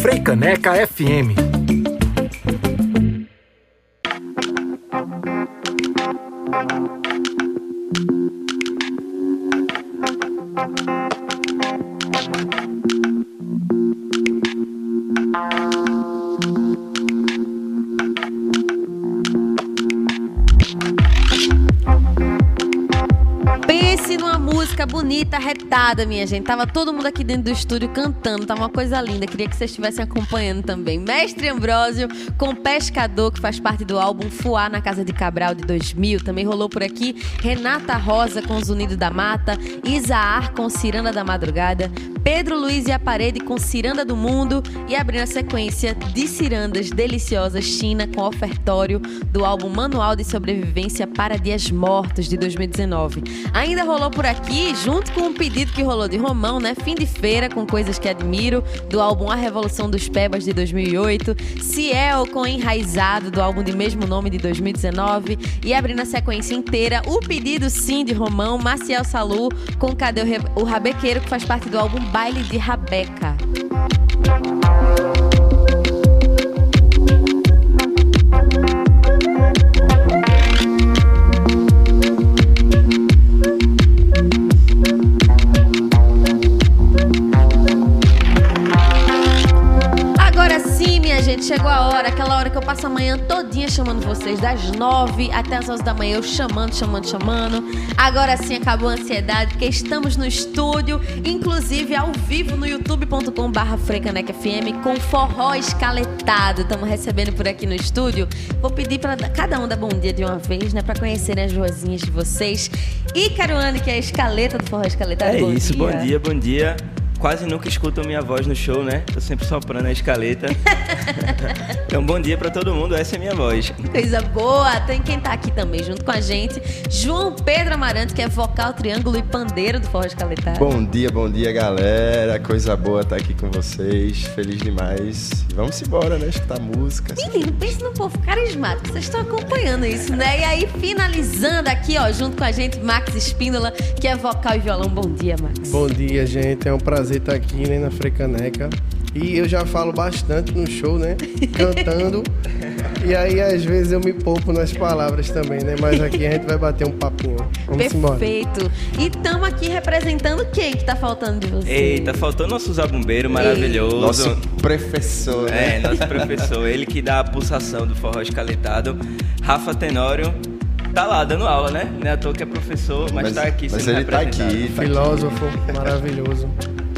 Freicaneca FM retada, minha gente. Tava todo mundo aqui dentro do estúdio cantando, tava uma coisa linda. Queria que vocês estivessem acompanhando também. Mestre Ambrósio com Pescador, que faz parte do álbum Fuá na Casa de Cabral de 2000. Também rolou por aqui Renata Rosa com Os Unidos da Mata, Isaar com Ciranda da Madrugada, Pedro Luiz e a Parede com Ciranda do Mundo e abrindo a sequência de cirandas deliciosas China com ofertório do álbum Manual de Sobrevivência para Dias Mortos de 2019. Ainda rolou por aqui, junto com um pedido que rolou de Romão, né? Fim de feira com coisas que admiro, do álbum A Revolução dos Pebas de 2008, Ciel com Enraizado do álbum de mesmo nome de 2019 e abrindo a sequência inteira, o pedido sim de Romão, Maciel Salu com Cadê o Rabequeiro que faz parte do álbum Baile de Rabeca. Chegou a hora, aquela hora que eu passo a manhã todinha chamando vocês, das nove até as onze da manhã, eu chamando, chamando, chamando. Agora sim acabou a ansiedade, porque estamos no estúdio, inclusive ao vivo no youtube.com barra FM com forró escaletado. Estamos recebendo por aqui no estúdio. Vou pedir para cada um dar bom dia de uma vez, né, para conhecerem as vozinhas de vocês. E Caruane, que é a escaleta do forró escaletado. É bom isso, dia. bom dia, bom dia quase nunca escutam minha voz no show, né? Tô sempre soprando a escaleta. então, bom dia para todo mundo, essa é a minha voz. Coisa boa! Tem quem tá aqui também junto com a gente, João Pedro Amarante, que é vocal, triângulo e pandeiro do Forró Escaletado. Bom dia, bom dia, galera. Coisa boa estar tá aqui com vocês. Feliz demais. Vamos embora, né? Escutar música. Menino, pense no povo carismático. Vocês estão acompanhando isso, né? E aí, finalizando aqui, ó, junto com a gente, Max Espíndola, que é vocal e violão. Bom dia, Max. Bom dia, gente. É um prazer prazer estar aqui né, na Frecaneca. E eu já falo bastante no show, né? Cantando. e aí, às vezes, eu me poupo nas palavras também, né? Mas aqui a gente vai bater um papinho. Vamos Perfeito. embora. Perfeito. E estamos aqui representando quem que tá faltando de você? Eita, faltou nosso zabumbeiro maravilhoso. Nosso professor, né? É, nosso professor. Ele que dá a pulsação do forró escaletado. Rafa Tenório tá lá dando aula, né? Não é à toa que é professor, mas, mas tá aqui Mas ele tá aqui. Tá Filósofo aqui. maravilhoso.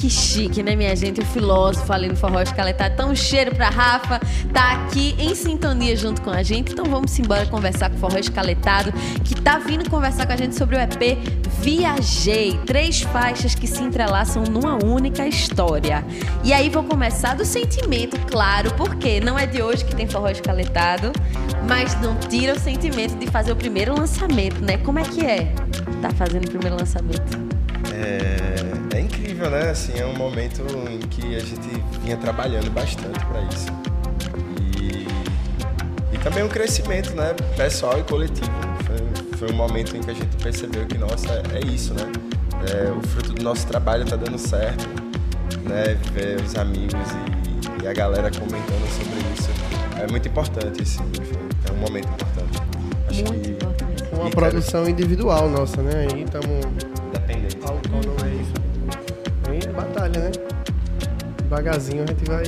Que chique, né, minha gente? O filósofo ali no Forró Escaletado. Então, um cheiro pra Rafa, tá aqui em sintonia junto com a gente. Então, vamos embora conversar com o Forró Escaletado, que tá vindo conversar com a gente sobre o EP Viajei. Três faixas que se entrelaçam numa única história. E aí, vou começar do sentimento, claro, porque não é de hoje que tem Forró Escaletado, mas não tira o sentimento de fazer o primeiro lançamento, né? Como é que é? Tá fazendo o primeiro lançamento? É incrível, né? Assim, é um momento em que a gente vinha trabalhando bastante para isso. E, e também um crescimento, né? Pessoal e coletivo. Foi, foi um momento em que a gente percebeu que, nossa, é, isso, né? É, o fruto do nosso trabalho está dando certo, né? Ver os amigos e, e, a galera comentando sobre isso é muito importante, assim. É um momento importante. Acho muito que, importante. Uma produção individual nossa, né? Aí estamos Devagarzinho a gente vai.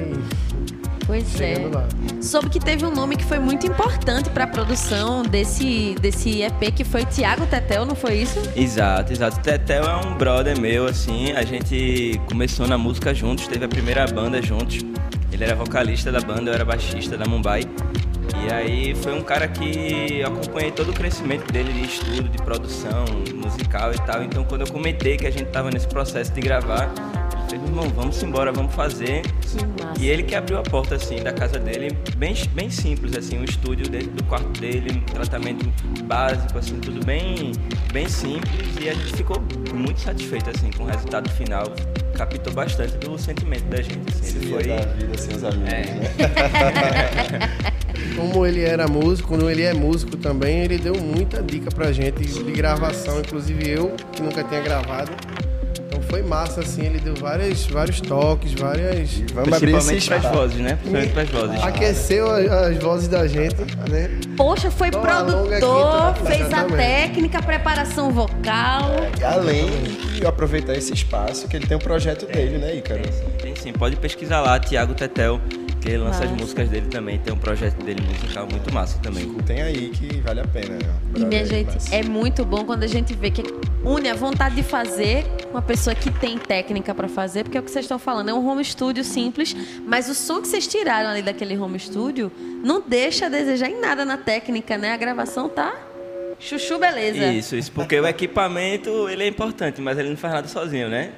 Pois é. Lá. Soube que teve um nome que foi muito importante para a produção desse, desse EP, que foi Tiago Tetel, não foi isso? Exato, exato. Tetel é um brother meu, assim. A gente começou na música juntos, teve a primeira banda juntos. Ele era vocalista da banda, eu era baixista da Mumbai. E aí foi um cara que eu acompanhei todo o crescimento dele de estudo, de produção musical e tal. Então quando eu comentei que a gente tava nesse processo de gravar, fez, irmão, vamos embora, vamos fazer. E ele que abriu a porta assim da casa dele, bem, bem simples, assim, um estúdio dentro do quarto dele, um tratamento básico, assim, tudo bem, bem simples. E a gente ficou muito satisfeito assim com o resultado final. Captou bastante do sentimento da gente. Assim. Ele foi. Da vida sem os amigos, é. né? como ele era músico, quando ele é músico também, ele deu muita dica pra gente de gravação, inclusive eu, que nunca tinha gravado, Então foi massa, assim, ele deu várias, vários toques, várias. E vamos abrir esse Principalmente para as vozes, né? Principalmente para as vozes. Aqueceu a- as vozes da gente, né? Poxa, foi Então, alonga aqui, produtor, tá? fez a técnica, preparação vocal. E além de aproveitar esse espaço, que ele tem um projeto dele, né, Ícaro? Tem sim, tem sim. Pode pesquisar lá, Tiago Tetel, que ele lança Massa. as músicas dele também. Tem um projeto dele musical muito massa também. Tem aí que vale a pena. né? E minha gente, massa. é muito bom quando a gente vê que une a vontade de fazer com uma pessoa que tem técnica pra fazer, porque é o que vocês estão falando, é um home studio simples, mas o som que vocês tiraram ali daquele home studio não deixa a desejar em nada na técnica, né? A gravação tá chuchu beleza. Isso, isso, porque o equipamento ele é importante, mas ele não faz nada sozinho, né?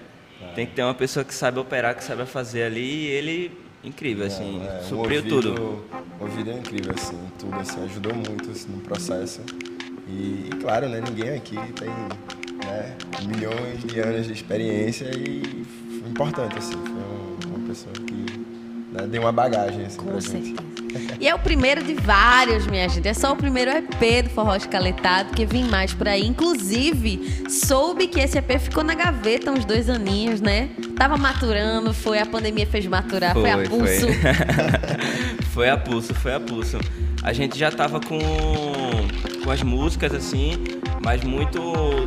Tem que ter uma pessoa que sabe operar, que sabe fazer ali, e ele incrível, assim, É, o supriu ouvido- tudo. O ouvido é incrível, assim, tudo, assim, ajudou muito assim, no processo. E, e, claro, né, ninguém aqui tem né, milhões de anos de experiência e foi importante, assim, foi um- uma pessoa que né, deu uma bagagem, assim, Com pra gente. E é o primeiro de vários, minha gente. É só o primeiro EP do Forró Escaletado, porque vem mais por aí. Inclusive, soube que esse EP ficou na gaveta uns dois aninhos, né? Tava maturando, foi, a pandemia fez maturar, foi, a pulso. foi a pulso, foi a pulso. A gente já tava com, com as músicas, assim, mas muito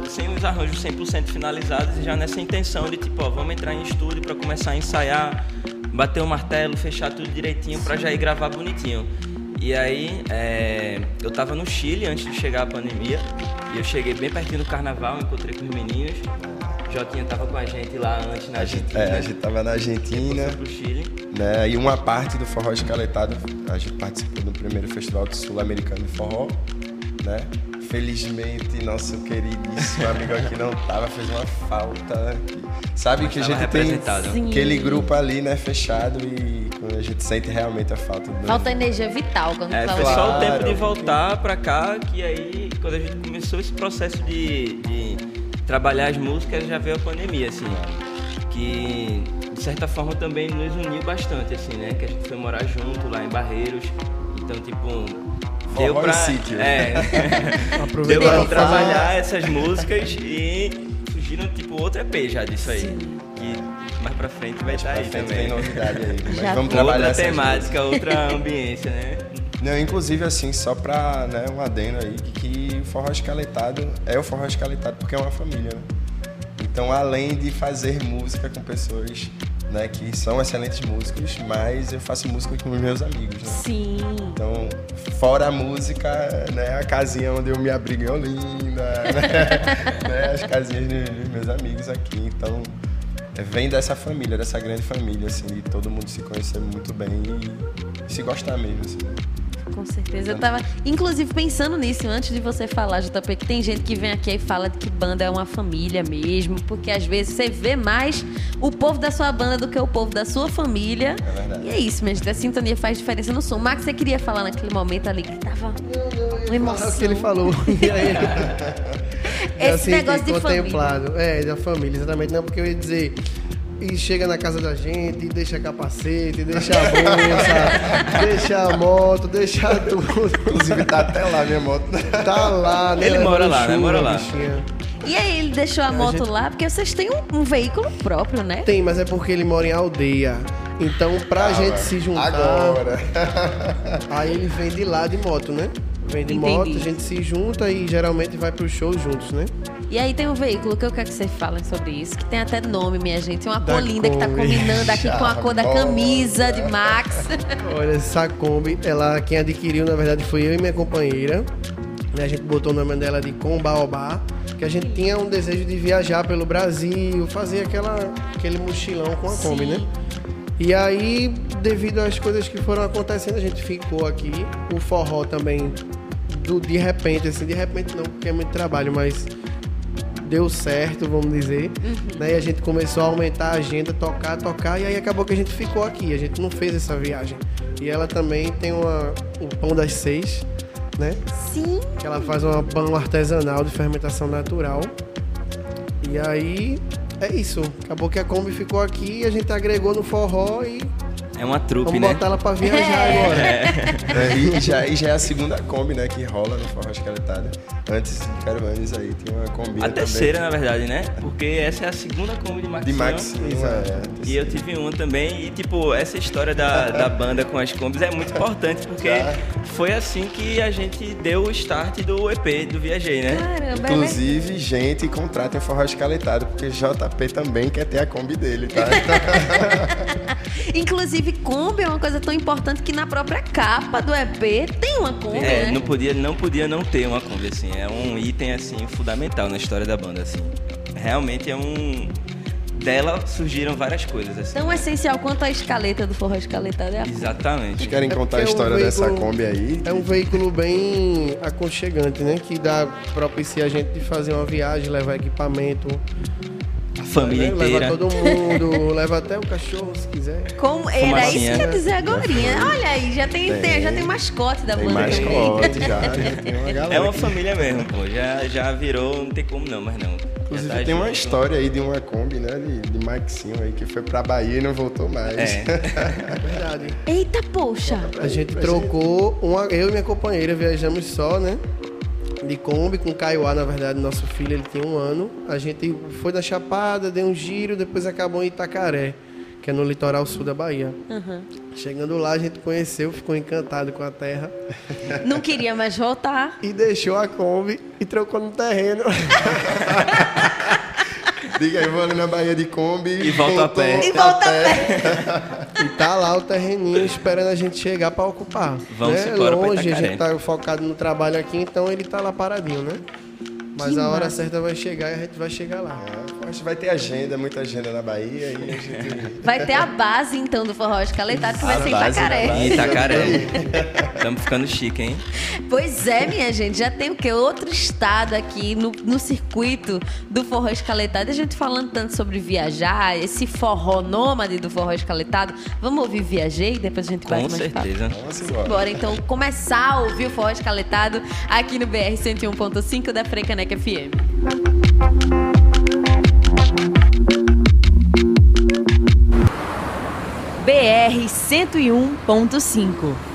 sem os arranjos 100% finalizados e já nessa intenção de tipo, ó, vamos entrar em estúdio para começar a ensaiar, bater o martelo, fechar tudo direitinho para já ir gravar bonitinho. E aí, é, eu tava no Chile antes de chegar a pandemia, e eu cheguei bem pertinho do carnaval, encontrei com os meninos. Jotinha tava com a gente lá antes na Argentina. é, a gente tava na Argentina, pro Chile. né? E uma parte do forró escaletado, a gente participou do primeiro festival sul-americano de forró, né? Felizmente, nosso queridíssimo amigo aqui não tava, fez uma falta. Sabe que a gente tem. Sim. aquele grupo ali, né, fechado e quando a gente sente realmente a falta do Falta energia vital quando É, fala foi só o tempo de voltar pra cá que aí, quando a gente começou esse processo de, de trabalhar as músicas, já veio a pandemia, assim. Que, de certa forma, também nos uniu bastante, assim, né? Que a gente foi morar junto lá em Barreiros. Então, tipo, deu pra... sítio. É, deu pra trabalhar essas músicas e surgiram, tipo, outro EP já disso aí. Que mais pra frente vai estar Pra aí frente também. tem novidade aí. Mas Já vamos trabalhar Outra essas temática, outra ambiência, né? Não, inclusive, assim, só pra né, um adendo aí, que, que o forró escaletado é o forró escaletado porque é uma família, né? Então, além de fazer música com pessoas né, que são excelentes músicos, mas eu faço música com meus amigos, né? Sim. Então, fora a música, né, a casinha onde eu me abrigo em Olinda, né, né, as casinhas dos meus amigos aqui. Então, é, vem dessa família, dessa grande família, assim, de todo mundo se conhecer muito bem e, se gostar mesmo, assim. Com certeza. Eu tava, inclusive, pensando nisso antes de você falar, JP, que tem gente que vem aqui e fala que banda é uma família mesmo, porque às vezes você vê mais o povo da sua banda do que o povo da sua família. É verdade. E é isso, minha gente. A sintonia faz diferença no som. Max, você queria falar naquele momento ali que tava uma emoção. É o que ele falou. E aí, Esse negócio de contemplado. É, da família, exatamente. Não, porque eu ia dizer. E chega na casa da gente, e deixa capacete, deixa a bolsa, deixa a moto, deixa tudo. Inclusive, tá até lá minha moto. Tá lá, né? Ele mora lá, né? Mora lá. bichinha. E aí ele deixou a moto gente- lá, porque vocês têm um, um veículo próprio, né? Tem, mas é porque ele mora em aldeia. Então, pra Ah, gente se juntar. Agora. Aí ele vem de lá de moto, né? Vem de Entendi. moto, a gente se junta e geralmente vai pro show juntos, né? E aí tem um veículo que eu quero que vocês falem sobre isso, que tem até nome, minha gente. Uma Da cor linda que tá Kombi. combinando aqui com a cor da camisa de Max. Olha, essa Kombi, ela, quem adquiriu, na verdade, foi eu e minha companheira. A gente botou o nome dela de Combaobá, que a gente tinha um desejo de viajar pelo Brasil, fazer aquela, aquele mochilão com a Kombi, Sim. né? E aí, devido às coisas que foram acontecendo, a gente ficou aqui. O forró também, do, de repente, assim, de repente não, porque é muito trabalho, mas deu certo, vamos dizer. Né? E a gente começou a aumentar a agenda, tocar, tocar, e aí acabou que a gente ficou aqui. A gente não fez essa viagem. E ela também tem uma, o pão das seis, né? Sim. Que ela faz uma pão artesanal de fermentação natural. E aí é isso. Acabou que a Kombi ficou aqui e a gente agregou no forró e É uma trupe, vamos né? botar ela pra viajar É. agora. É, e, já, e já é a segunda Kombi, né, que rola no Forró Escaletado. Antes de Caravanes aí, tinha uma Kombi A também. terceira, na verdade, né? Porque essa é a segunda Kombi de Max. De Max, é, E eu tive uma também, e tipo, essa história da, da banda com as Kombis é muito importante, porque Já. foi assim que a gente deu o start do EP do Viajei, né? Caramba, é Inclusive, gente, contratem forró escaletado, porque JP também quer ter a Kombi dele, tá? Inclusive, Kombi é uma coisa tão importante que na própria capa do EP tem uma Kombi, É, né? não podia, não podia não ter uma Kombi, assim. É um item, assim, fundamental na história da banda, assim. Realmente é um... Dela surgiram várias coisas, assim. Tão essencial quanto a escaleta do forró escaletado é a. Exatamente. Vocês querem É contar a é um história dessa veículo- Kombi aí? É um veículo bem aconchegante, né? Que dá propicia a gente de fazer uma viagem, levar equipamento, A família né? inteira. leva todo mundo, leva até o cachorro se quiser. Como, era isso que eu ia dizer agora. Olha aí, já tem, Tem. tem- já tem mascote da Tem banda mais também. mascote já, já tem uma galera. É uma família mesmo, pô. Já, já virou, não tem como não, mas não. Inclusive tá tem uma junto. história aí de uma Kombi, né? De, de Maxinho aí, que foi pra Bahia e não voltou mais. É. É verdade. Eita, poxa. A gente trocou, uma, eu e minha companheira viajamos só, né? De Kombi com Kaiowá, na verdade, nosso filho ele tinha um ano. A gente foi da Chapada, deu um giro, depois acabou em Itacaré, que é no litoral sul da Bahia. Chegando lá, a gente conheceu, ficou encantado com a terra Não queria mais voltar. e deixou a Kombi e trocou no terreno. Diga aí, vou ali na Bahia de Kombi. E volta a pé. E volta a pé. E tá lá o terreninho esperando a gente chegar pra ocupar. Vamos né? embora pra Longe, a gente tá focado no trabalho aqui, então ele tá lá paradinho, né? Mas Que a hora massa. certa vai chegar e a gente vai chegar lá. É, que vai ter agenda, muita agenda na Bahia e a gente... Vai ter a base, então, do forró escaletado, que vai ser em Itacaré. Itacaré. Estamos ficando chique, hein? Pois é, minha gente, já tem o quê? Outro estado aqui no, no circuito do forró escaletado. A gente falando tanto sobre viajar, esse forró nômade do forró escaletado. Vamos ouvir Viajei? Depois a gente vai Com certeza. Vamos embora. Bora então começar a ouvir o forró escaletado aqui no BR 101.5 da Frecaneca FM. BR 101.5.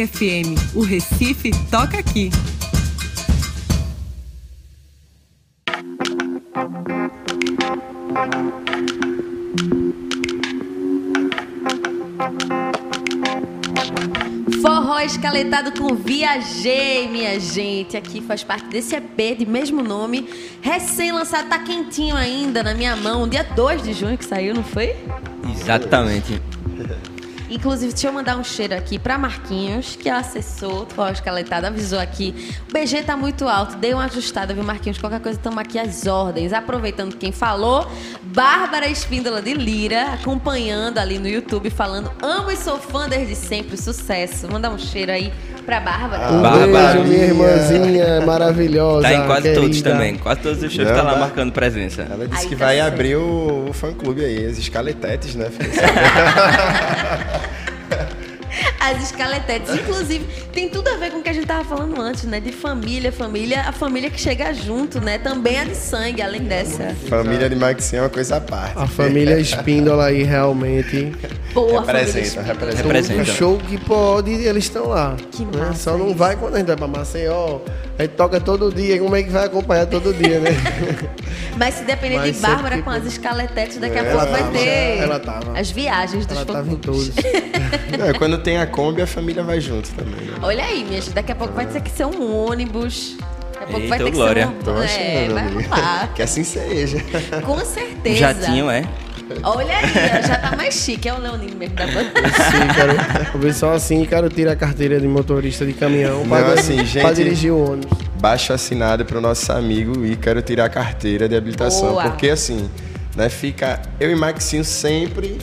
FM, o Recife toca aqui. Forró escaletado com Viajei, minha gente. Aqui faz parte desse EP de mesmo nome. Recém-lançado, tá quentinho ainda na minha mão. Dia 2 de junho que saiu, não foi? Exatamente. Inclusive, deixa eu mandar um cheiro aqui pra Marquinhos, que é o assessor do Forró Escaletado, avisou aqui. O BG tá muito alto, dei uma ajustada, viu, Marquinhos? Qualquer coisa, estamos aqui às ordens. Aproveitando quem falou, Bárbara Espíndola de Lira, acompanhando ali no YouTube, falando: amo e sou fã desde sempre, sucesso. Mandar um cheiro aí pra Bárbara. Um Bárbara. beijo, minha irmãzinha maravilhosa. Tá em quase querida. todos também. Quase todos os shows Não, tá lá vai- marcando presença. Ela disse Aí que tá vai certo. abrir o, o fã-clube aí, as escaletetes, né? As escaletetes, inclusive, tem tudo a ver com o que a gente tava falando antes, né? De família, família, a família que chega junto, né? Também a de sangue, além dessa. Família de Maxinho é uma coisa à parte. A família Espíndola aí realmente. Boa. Representa, representa. Representa. Todo show que pode, eles estão lá. Que né? massa Só não isso. vai quando a gente vai pra Maceió. A gente toca todo dia. Como é que vai acompanhar todo dia, né? Mas se depender Mas de Bárbara com as escaletetes, daqui a Ela pouco vai tava, ter ela tava. as viagens dos Ela tava em todos. Não, quando tem a Kombi, a família vai junto também. Né? Olha aí, minha gente, daqui a pouco vai ter que ser um ônibus. Daqui a pouco vai ter que glória. ser Tô um... achando, É, vai rolar. Que assim seja. Com certeza. Jatinho, é? Olha aí, já tá mais chique. É o Leonino mesmo da banda. Ícaro, o pessoal assim, Ícaro tira a carteira de motorista de caminhão pra, Não, assim, pra gente- dirigir o ônibus. Baixo assinado pro nosso amigo Ícaro tirar a carteira de habilitação. Boa. Porque assim, né, fica eu e Maxinho sempre,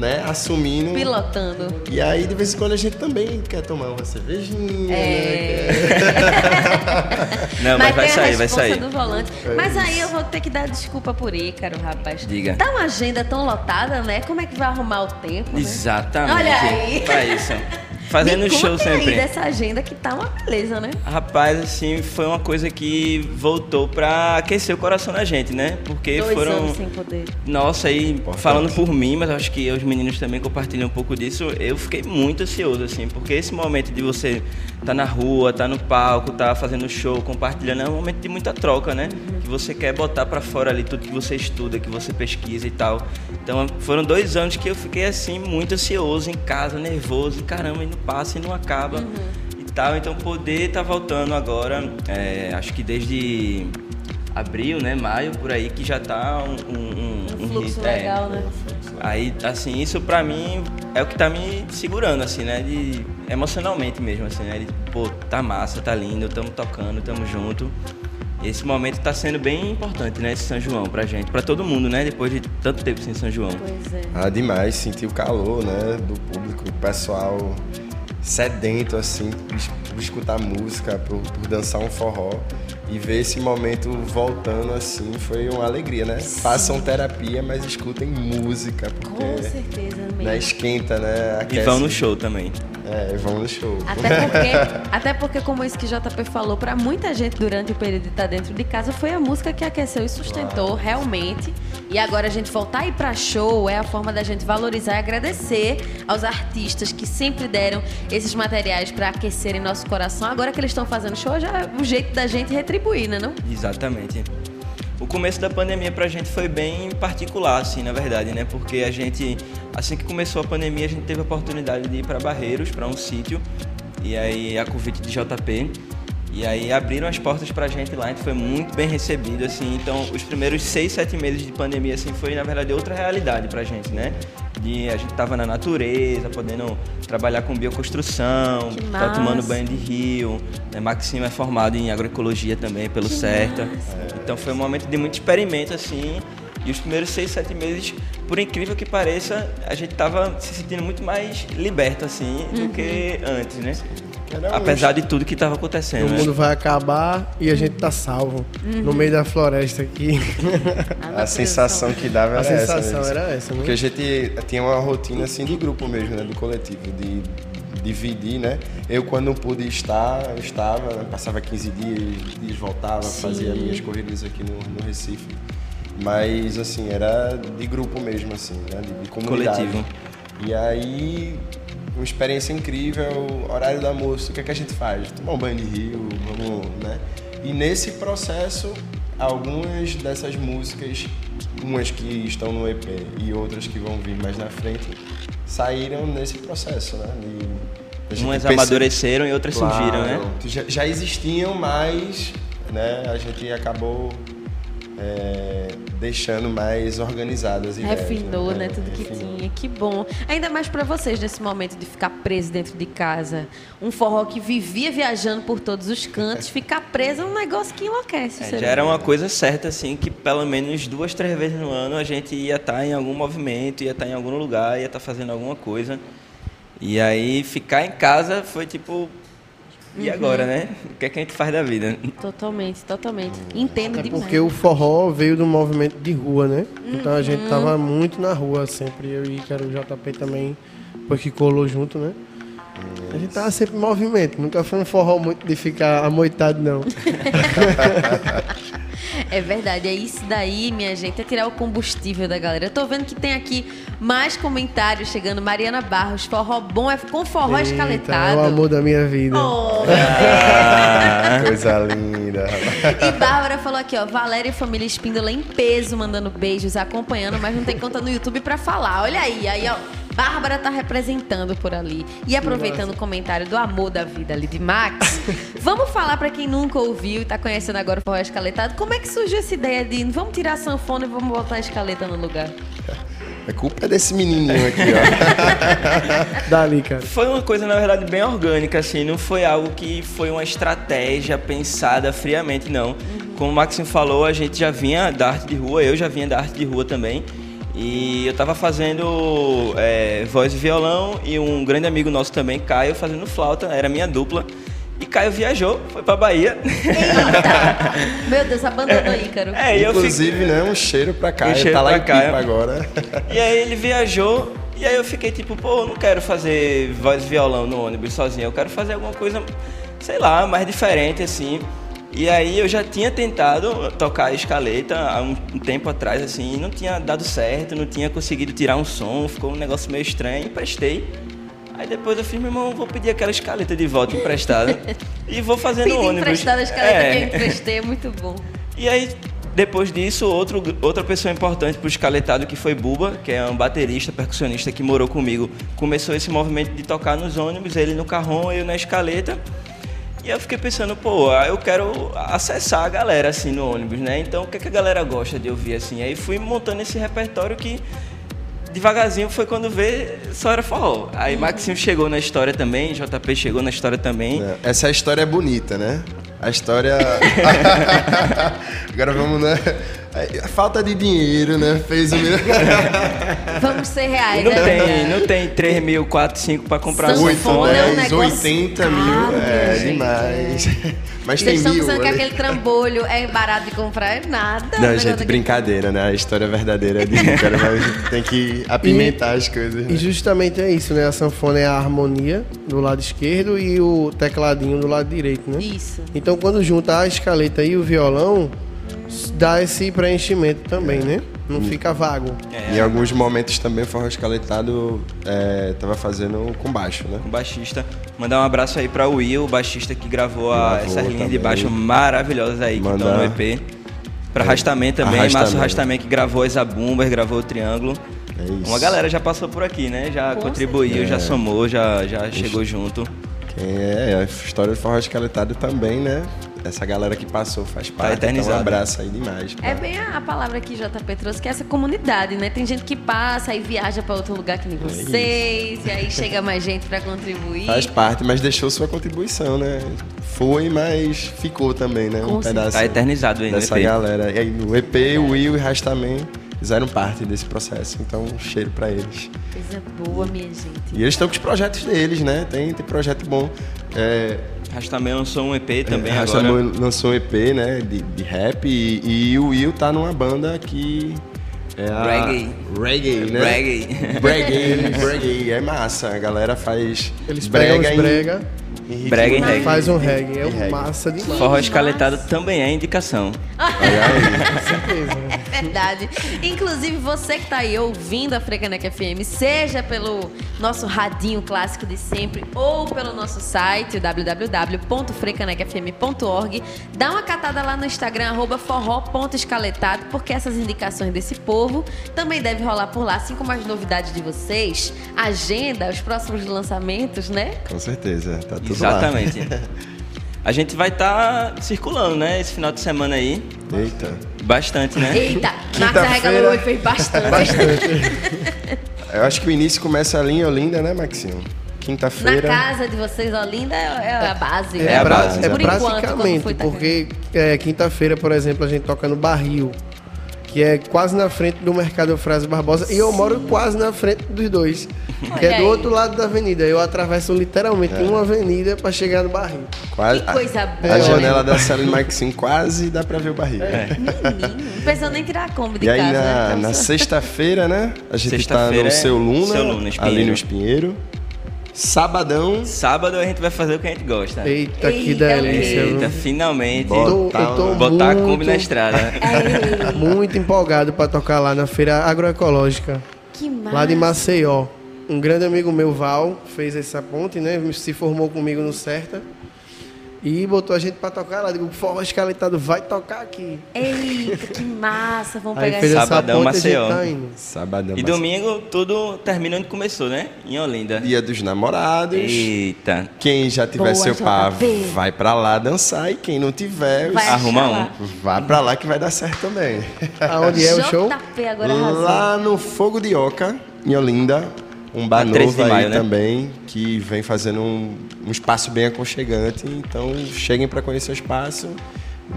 né, assumindo. Pilotando. E aí, de vez em quando, a gente também quer tomar uma cervejinha, É. né? Não, mas, vai tem a sair, vai sair. do volante. Mas aí eu vou ter que dar desculpa por Ícaro, rapaz. Diga. Tá uma agenda tão lotada, né? Como é que vai arrumar o tempo, né? Exatamente. Olha aí. Pra isso. Fazendo Me show sempre. aí dessa agenda que tá uma beleza, né? Rapaz, assim, foi uma coisa que voltou pra aquecer o coração da gente, né? Porque Dois foram. anos sem poder. Nossa, aí falando por mim, mas acho que os meninos também compartilham um pouco disso, eu fiquei muito ansioso, assim, porque esse momento de você tá na rua, tá no palco, tá fazendo show, compartilhando, é um momento de muita troca, né? Que você quer botar pra fora ali tudo que você estuda, que você pesquisa e tal. Então foram dois anos que eu fiquei assim, muito ansioso em casa, nervoso, e caramba, e não passa e não acaba. E tal, então poder tá voltando agora, é, acho que desde abril, né, maio, por aí, que já tá um, um, Um fluxo ritmo- é. legal, né? Aí, assim, isso pra mim é o que tá me segurando, assim, né? De, emocionalmente mesmo, assim, né? De, pô, tá massa, tá lindo, tamo tocando, tamo junto. Esse momento tá sendo bem importante, né? Esse São João pra gente, pra todo mundo, né? Depois de tanto tempo sem São João. Pois é. Ah, demais, sentir o calor, né, do público, o pessoal sedento, assim, por, es- por escutar música, por, por dançar um forró. E ver esse momento voltando, assim, foi uma alegria, né? Façam terapia, mas escutem música, Com porque certeza, mesmo. né, esquenta, né? E aquece. vão no show também. É, vão no show. Até porque, até porque, como isso que JP falou, pra muita gente durante o período de estar dentro de casa, foi a música que aqueceu e sustentou realmente. E agora a gente voltar a ir pra show é a forma da gente valorizar e agradecer aos artistas que sempre deram esses materiais pra aquecerem nosso coração. Agora que eles estão fazendo show, já é o jeito da gente retribuir, né? Não? Exatamente. O começo da pandemia pra gente foi bem particular, assim, na verdade, né? Porque a gente, assim que começou a pandemia, a gente teve a oportunidade de ir para Barreiros, para um sítio, e aí a convite de JP. E aí abriram as portas pra gente lá, a gente foi muito bem recebido, assim. Então, os primeiros seis, sete meses de pandemia, assim, foi, na verdade, outra realidade pra gente, né? De a gente tava na natureza, podendo trabalhar com bioconstrução, Que tá tomando massa. banho de rio. Né? Maximo é formado em agroecologia também pelo CERTA. Então foi um momento de muito experimento assim. E os primeiros seis, sete meses, por incrível que pareça, a gente tava se sentindo muito mais liberto assim do que antes, né? Era um Apesar de tudo que estava acontecendo. O né? mundo vai acabar e a gente tá salvo. No meio da floresta aqui. A sensação que dava A era sensação essa. mesmo. era essa, né? Porque a gente tinha uma rotina assim de grupo mesmo, né? Do coletivo, de dividir, né? Eu quando não pude estar, eu estava, né? passava 15 dias, dias voltava, fazia minhas corridas aqui no, no Recife. Mas assim, era de grupo mesmo, assim, né? De, de comunidade. Coletivo. E aí, uma experiência incrível, horário do almoço, o que, é que a gente faz? Tomar um banho de rio, vamos, né? E nesse processo, algumas dessas músicas, umas que estão no EP e outras que vão vir mais na frente, saíram nesse processo, né? Gente Umas perce- amadureceram e outras surgiram, né? Claro. Já, já existiam, mas né, a gente acabou é, deixando mais organizadas ideias. Refinou, né? É, Tudo que refinou. tinha. Que bom. Ainda mais pra vocês nesse momento de ficar preso dentro de casa. Um forró que vivia viajando por todos os cantos, ficar preso é um negócio que enlouquece. É, já era uma coisa certa, assim, que pelo menos duas, três vezes no ano a gente ia estar em algum movimento, ia estar em algum lugar, ia estar fazendo alguma coisa. E aí ficar em casa foi tipo. E Uhum. agora, né? O que é que a gente faz da vida? Totalmente, totalmente. Entendo É demais. porque o forró veio do movimento de rua, né? Então a Uhum. gente tava muito na rua sempre. Eu e o JP também, depois que colou junto, né? A gente tava sempre em movimento. Nunca foi um forró muito de ficar amoitado, não. É verdade, é isso daí, minha gente, é tirar o combustível da galera. Eu tô vendo que tem aqui mais comentários chegando. Mariana Barros, forró bom é com forró Eita, escaletado. É o amor da minha vida. Oh, Coisa linda. E Bárbara falou aqui, ó, Valéria e família Espíndola em peso, mandando beijos, acompanhando, mas não tem conta no YouTube pra falar. Olha aí, aí, ó. Bárbara tá representando por ali. E aproveitando o comentário do amor da vida ali de Max, vamos falar pra quem nunca ouviu e tá conhecendo agora o Forró Escaletado, como é que surgiu essa ideia de vamos tirar a sanfona e vamos botar a escaleta no lugar? A culpa é desse menininho aqui, ó. Dali, cara. Foi uma coisa, na verdade, bem orgânica, assim, não foi algo que foi uma estratégia pensada friamente, não. Como o Maxim falou, a gente já vinha da arte de rua, eu já vinha da arte de rua também. E eu tava fazendo é, voz e violão e um grande amigo nosso também, Caio, fazendo flauta, era minha dupla. E Caio viajou, foi pra Bahia. Eita! Meu Deus, abandonou Ícaro. É, e eu fiquei- Inclusive, né, um cheiro pra cá. Um Ele cheiro tá lá pra em cá, Pipa é. agora. E aí ele viajou e aí eu fiquei tipo, pô, eu não quero fazer voz e violão no ônibus sozinho, eu quero fazer alguma coisa, sei lá, mais diferente assim. E aí eu já tinha tentado tocar a escaleta há um um tempo atrás, assim, e não tinha dado certo, não tinha conseguido tirar um som, ficou um negócio meio estranho, emprestei. Aí depois eu fiz, meu irmão, vou pedir aquela escaleta de volta emprestada e vou fazer no Pedi ônibus. emprestada a escaleta É. que eu emprestei, é muito bom. E aí, depois disso, outro, outra pessoa importante pro escaletado, que foi Buba, que é um baterista, percussionista que morou comigo, começou esse movimento de tocar nos ônibus, ele no carrom, eu na escaleta. E eu fiquei pensando, pô, eu quero acessar a galera assim no ônibus, né? Então, o que, é que a galera gosta de ouvir assim? Aí fui montando esse repertório que devagarzinho foi quando vê só era forró. Aí Maxinho chegou na história também, JP chegou na história também. É, Essa história é bonita, né? A história. Agora vamos, né? A falta de dinheiro, né? Fez o. Vamos ser reais, Não né? tem, não tem 3 mil, 4, 5 pra comprar Sanfona sanfona. 8, é um 10, negócio 80 caro, mil. É gente. demais. Mas Vocês tem estão mil. pensando que né? aquele trambolho é barato de comprar? É nada. Não, gente, aqui- brincadeira, né? A história verdadeira é de Ícaro, mas tem que apimentar as coisas. E Né? justamente é isso, né? A sanfona é a harmonia do lado esquerdo e o tecladinho do lado direito, né? Isso. Então quando junta a escaleta e o violão, dá esse preenchimento também, né? Não fica vago. É. Em alguns momentos também o forró escaletado é, tava fazendo com baixo, né? com o baixista. Mandar um abraço aí pra Will, o baixista que gravou, a- Gravou essas linhas de também. baixo maravilhosas aí que estão no EP. Pra Rastaman também, Arrastamento. Márcio Rastaman que gravou as Zabumbas, gravou o Triângulo. É isso. Uma galera já passou por aqui, né? Já Com contribuiu, já somou, já, já chegou junto. Quem é, a história do forró escaletado também, né? Essa galera que passou faz parte. Então um eternizado. abraço aí demais. É pá. bem a, palavra que JP trouxe, que é essa comunidade, né? Tem gente que passa e viaja pra outro lugar que nem vocês, e aí chega mais gente pra contribuir. Faz parte, mas deixou sua contribuição, né? Foi, mas ficou também, né? Com um pedaço Tá eternizado aí no dessa EP. galera. E aí no EP, o Will e o Ras também fizeram parte desse processo. Então, um cheiro pra eles. Coisa boa, minha gente. E eles estão com os projetos deles, né? Tem, tem projeto bom. É, Mas também lançou um EP também Ras agora. também lançou um EP, né? De, de rap. E, e o Will tá numa banda que. É a Reggae. Reggae, né? Reggae. Reggae, reggae. É massa. A galera faz. Eles brega, ritmo Brega reggae. faz um reggae. É reggae. massa demais. Forró escaletado também é indicação. Olha aí. Com certeza. né? É verdade. Inclusive, você que tá aí ouvindo a Frecaneca FM, seja pelo nosso radinho clássico de sempre ou pelo nosso site, o www.frecanecfm.org, dá uma catada lá no Instagram, arroba forró.escaletado, porque essas indicações desse povo também devem rolar por lá, assim como as novidades de vocês, agenda, os próximos lançamentos, né? Com certeza. Tá tudo Exatamente. A gente vai estar circulando, né? Esse final de semana aí. Eita. Bastante, né? Eita, Márcia Quinta-feira. regalou e fez bastante. Eu acho que o início começa ali em Olinda, né, Maxinho? Na Quinta-feira. casa de vocês, Olinda, é é a base. É, né? a pra- base, é Por enquanto, como praticamente, foi, tá porque é, quinta-feira, por exemplo, a gente toca no Barril, que é quase na frente do Mercado Frase Barbosa, e eu moro quase na frente dos dois, que Olha é do aí. outro lado da avenida. Eu atravesso literalmente uma avenida pra chegar no Barril. Quase, Que coisa a, boa, A né? janela da sala do Maxinho quase dá pra ver o barriga. Menino, não nem tirar a Kombi de E aí casa. na, né? na sexta-feira, né? A gente tá Sexta-feira no é Seu Luna, Seu Luna, ali no Espinheiro. Sabadão, Sábado a gente vai fazer o que a gente gosta. Eita, que Eita, delícia. Eita, viu? finalmente. Tô, eu tô Botar a muito, Kombi na estrada. muito empolgado pra tocar lá na feira agroecológica, Que massa. lá de Maceió. Um grande amigo meu, Val, fez essa ponte, né? Se formou comigo no Certa. E botou a gente pra tocar lá. Digo, forró escaletado vai tocar aqui. Eita, que massa. Vamos Aí pegar fez essa... Sabadão, Maceió. tá. Sabadão. E domingo tudo termina onde começou, né? Em Olinda. Dia dos namorados. Eita. Quem já tiver Boa, seu par, JP. vai pra lá dançar. E quem não tiver, Vai Arruma achar um. lá. vá pra lá que vai dar certo também. Aonde é o show? JP agora arrasou. Lá no Fogo de Oca, em Olinda, um bar Na 13 novo de aí maio, né? também, que vem fazendo um, um espaço bem aconchegante. Então, cheguem para conhecer o espaço.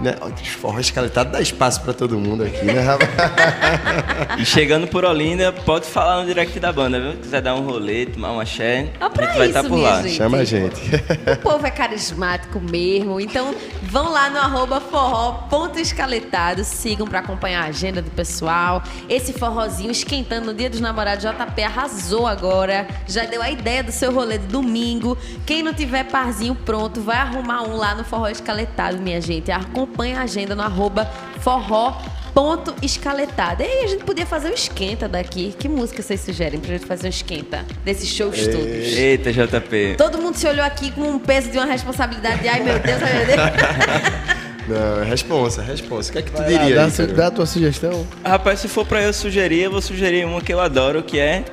Né? Os forró escaletado dá espaço para todo mundo aqui, né, rapaz? E chegando por Olinda, pode falar no direct da banda, viu? Se quiser dar um rolê, tomar uma axé, Ah, pra a gente vai estar por minha lá. gente. Chama a gente. O povo é carismático mesmo. Então, vão lá no arroba forró.escaletado. Sigam pra acompanhar a agenda do pessoal. Esse forrozinho esquentando no dia dos namorados. JP arrasou agora. Já deu a ideia do seu rolê de domingo. Quem não tiver parzinho pronto, vai arrumar um lá no Forró Escaletado, minha gente. Acompanha a agenda no arroba forró. Ponto escaletado. E aí a gente podia fazer um esquenta daqui. Que música vocês sugerem pra gente fazer um esquenta desses shows todos? Eita, JP. Todo mundo se olhou aqui com um peso de uma responsabilidade de ai meu Deus, ai meu Deus. Não, é responsa, é responsa. O que é que tu Vai lá, diria dá, aí, dá a tua sugestão. Rapaz, se for pra eu sugerir, eu vou sugerir uma que eu adoro, que é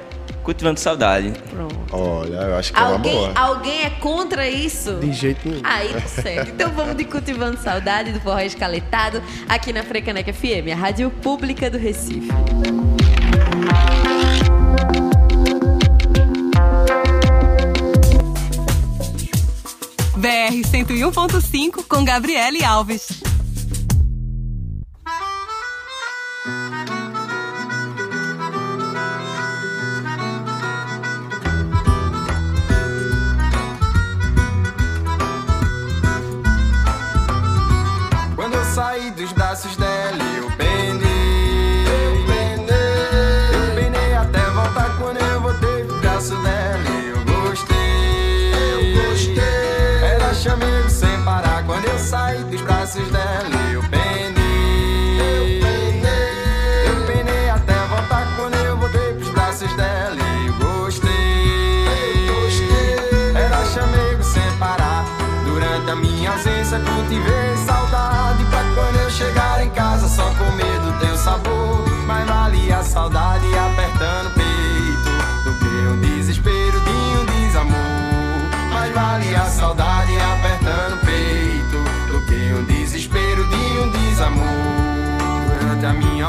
Cultivando Saudade. Pronto. Olha, eu acho que é uma Alguém, boa. alguém é contra isso? De jeito nenhum. Aí tá certo. Então vamos de Cultivando Saudade do Forró Escaletado aqui na Frecaneca FM, a rádio pública do Recife. BR 101.5 com Gabriele Alves.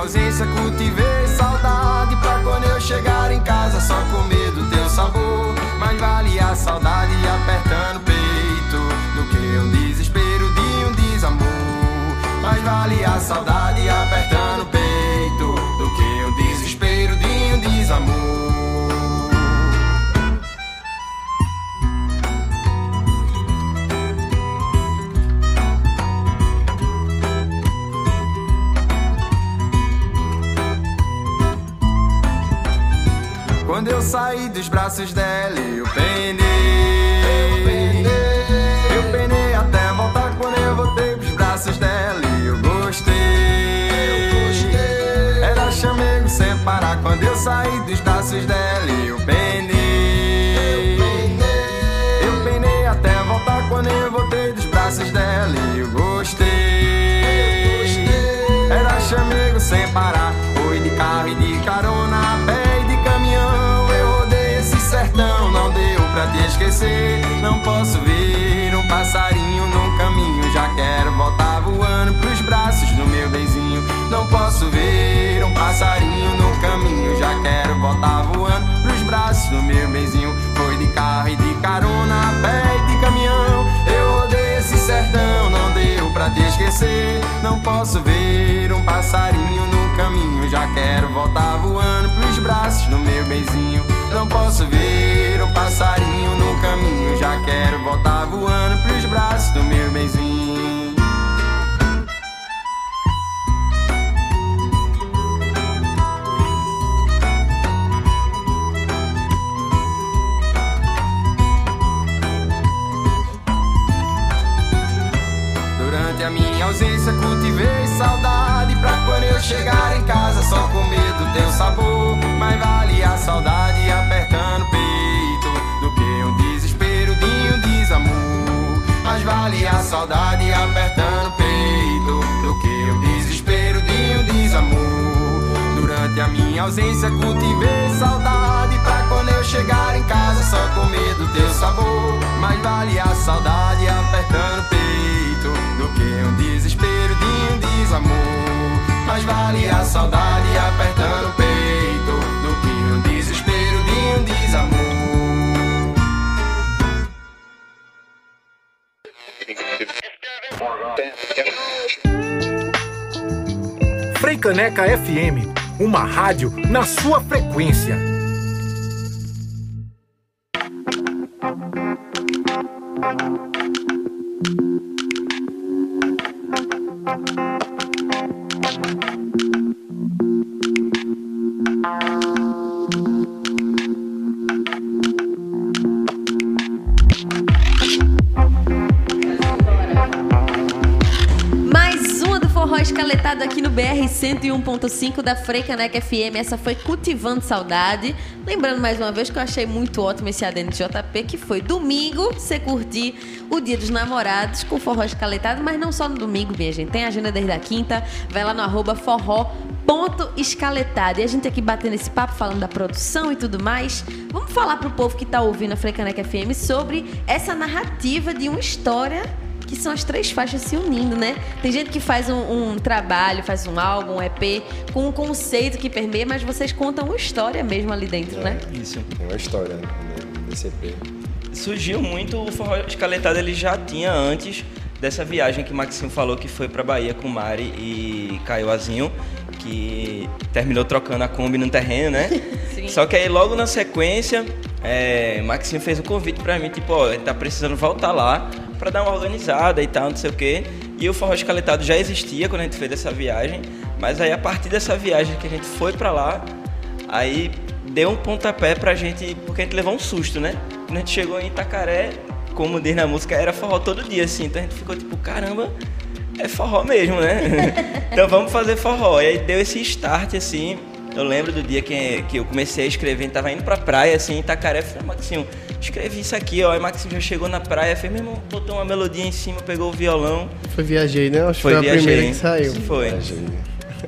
Ausência cultivei saudade saí dos braços dela, eu penei. Eu penei até voltar quando eu voltei pros braços dela. e Eu gostei. Era chamego sem parar quando eu saí dos braços dela. Eu penei. Esquecer. Não posso ver um passarinho no caminho. Já quero voltar voando pros braços do meu benzinho. Não posso ver um passarinho no caminho. Já quero voltar voando pros braços do meu benzinho. Foi de carro e de carona, a pé e de caminhão. Eu rodei esse sertão, não deu pra te esquecer. Não posso ver um passarinho no caminho. Já quero voltar voando pros braços do meu benzinho. Não posso ver um passarinho no caminho. Já quero voltar voando pros braços do meu benzinho. Vale a saudade apertando o peito Do que um desespero de um desamor. Durante a minha ausência cultivei saudade Pra quando eu chegar em casa só comer do teu sabor. Mas vale a saudade apertando o peito Do que um desespero de um desamor. Mas vale a saudade apertando o peito Freicaneca FM, uma rádio na sua frequência. 101.5 da Freicaneca FM. Essa foi Cultivando Saudade. Lembrando mais uma vez que eu achei muito ótimo esse adendo de JP, que foi domingo, você curtir o Dia dos Namorados com Forró Escaletado, mas não só no domingo, minha gente. Tem agenda desde a quinta, vai lá no arroba. E a gente aqui batendo esse papo, falando da produção e tudo mais. Vamos falar pro povo que tá ouvindo a Freicaneca FM sobre essa narrativa de uma história que são as três faixas se unindo, né? Tem gente que faz um, um trabalho, faz um álbum, um EP, com um conceito que permeia, mas vocês contam uma história mesmo ali dentro, né? Isso. Tem uma história né, nesse EP. Surgiu muito, o forró escaletado ele já tinha antes dessa viagem que o Maxinho falou que foi pra Bahia com Mari e Caio Azinho, que terminou trocando a Kombi no terreno, né? Sim. Só que aí logo na sequência, é, Maxinho fez o convite pra mim, tipo, ó, ele tá precisando voltar lá pra dar uma organizada e tal, não sei o quê. E o forró escaletado já existia quando a gente fez essa viagem, mas aí a partir dessa viagem que a gente foi pra lá, aí deu um pontapé pra gente, porque a gente levou um susto, né? Quando a gente chegou em Itacaré, como diz na música, era forró todo dia, assim. Então a gente ficou tipo, caramba, é forró mesmo, né? então vamos fazer forró. E aí deu esse start, assim. Eu lembro do dia que, que eu comecei a escrever, tava indo pra praia, assim, em Itacaré, falei, Maxinho, escrevi isso aqui, ó. Aí Maxinho já chegou na praia, fez, meu irmão, botou uma melodia em cima, pegou o violão. Foi Viajei, né? Acho que Foi foi, a Viajei. primeira que saiu. Foi.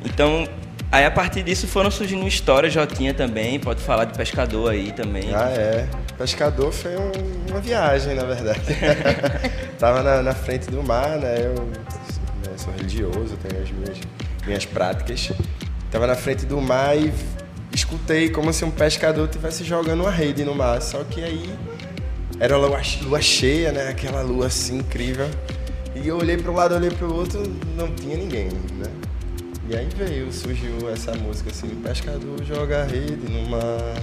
Então, aí a partir disso foram surgindo histórias, Jotinha também, pode falar de pescador aí também. Ah, é. Pescador foi um- uma viagem, na verdade. Tava na, na frente do mar, né? Eu né? Sou religioso, tenho as minhas, minhas práticas. Tava na frente do mar e escutei como se um pescador estivesse jogando uma rede no mar. Só que aí era lua, lua cheia, né? Aquela lua assim incrível. E eu olhei para um lado, olhei para o outro, não tinha ninguém, né? E aí veio, surgiu essa música assim, o pescador joga a rede no mar.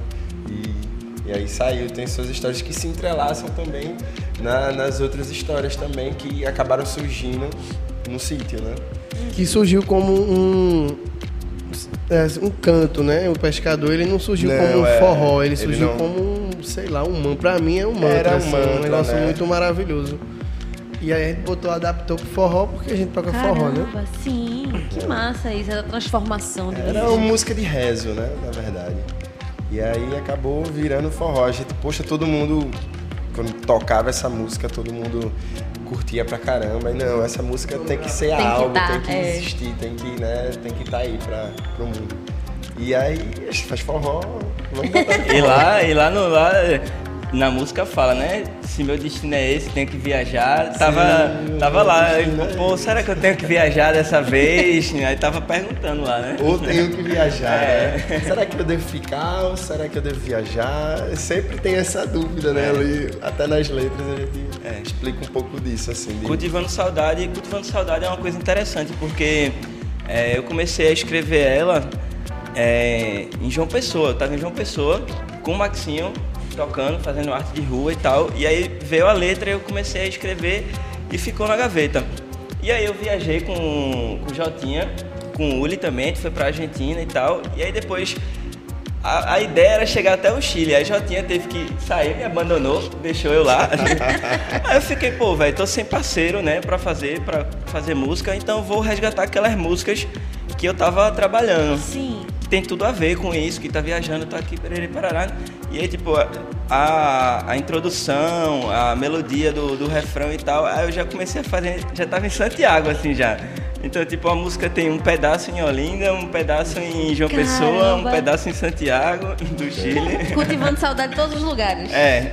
E, e aí saiu, tem suas histórias que se entrelaçam também na- nas outras histórias também que acabaram surgindo no sítio, né? Que surgiu como um. É, um canto, né? O pescador ele não surgiu Não, como um é, forró, ele ele surgiu não- como um, sei lá, um mantra. Pra mim é um mantra, Era um assim, mantra, um negócio né? muito maravilhoso. E aí a gente botou, adaptou pro forró porque a gente toca forró, né? Caramba, sim. Que massa isso, essa transformação. Era uma música de rezo, né? Na verdade. E aí acabou virando forró. A gente, poxa, todo mundo, quando tocava essa música, todo mundo curtia pra caramba. E não, essa música tem que ser Tem que algo, tá, tem que é. existir, tem que, né, tem que estar aí pra, pro mundo. E aí, a gente faz forró, vamos botar E lá, e lá, no, lá na música fala, né? Se meu destino é esse, tenho que viajar. Tava, Sim, tava lá, aí, destino é pô, será que eu tenho que viajar dessa vez? Aí tava perguntando lá, né? Ou tenho que viajar, É. né? Será que eu devo ficar ou será que eu devo viajar? Sempre tem essa dúvida, né? Ali, até nas letras a gente É. explica um pouco disso, assim. de- Cultivando Saudade, Cultivando Saudade é uma coisa interessante, porque é, eu comecei a escrever ela é, em João Pessoa. Eu tava em João Pessoa com o Maxinho tocando, fazendo arte de rua e tal. E aí veio a letra e eu comecei a escrever e ficou na gaveta. E aí eu viajei com, com o Jotinha, com o Uli também, a gente foi pra Argentina e tal. E aí depois a, a ideia era chegar até o Chile. Aí Jotinha teve que sair, me abandonou, deixou eu lá. Aí eu fiquei, pô, velho, tô sem parceiro, né, pra fazer, pra fazer música, então vou resgatar aquelas músicas que eu tava trabalhando. Sim. Tem tudo a ver com isso, que tá viajando, tá aqui, perere, parará. E aí, tipo, a, a introdução, a melodia do, do refrão e tal, aí eu já comecei a fazer, já tava em Santiago, assim, já. Então, tipo, a música tem um pedaço em Olinda, um pedaço em João Pessoa, um Caramba. pedaço em Santiago, do Chile. Cultivando saudade em todos os lugares. É,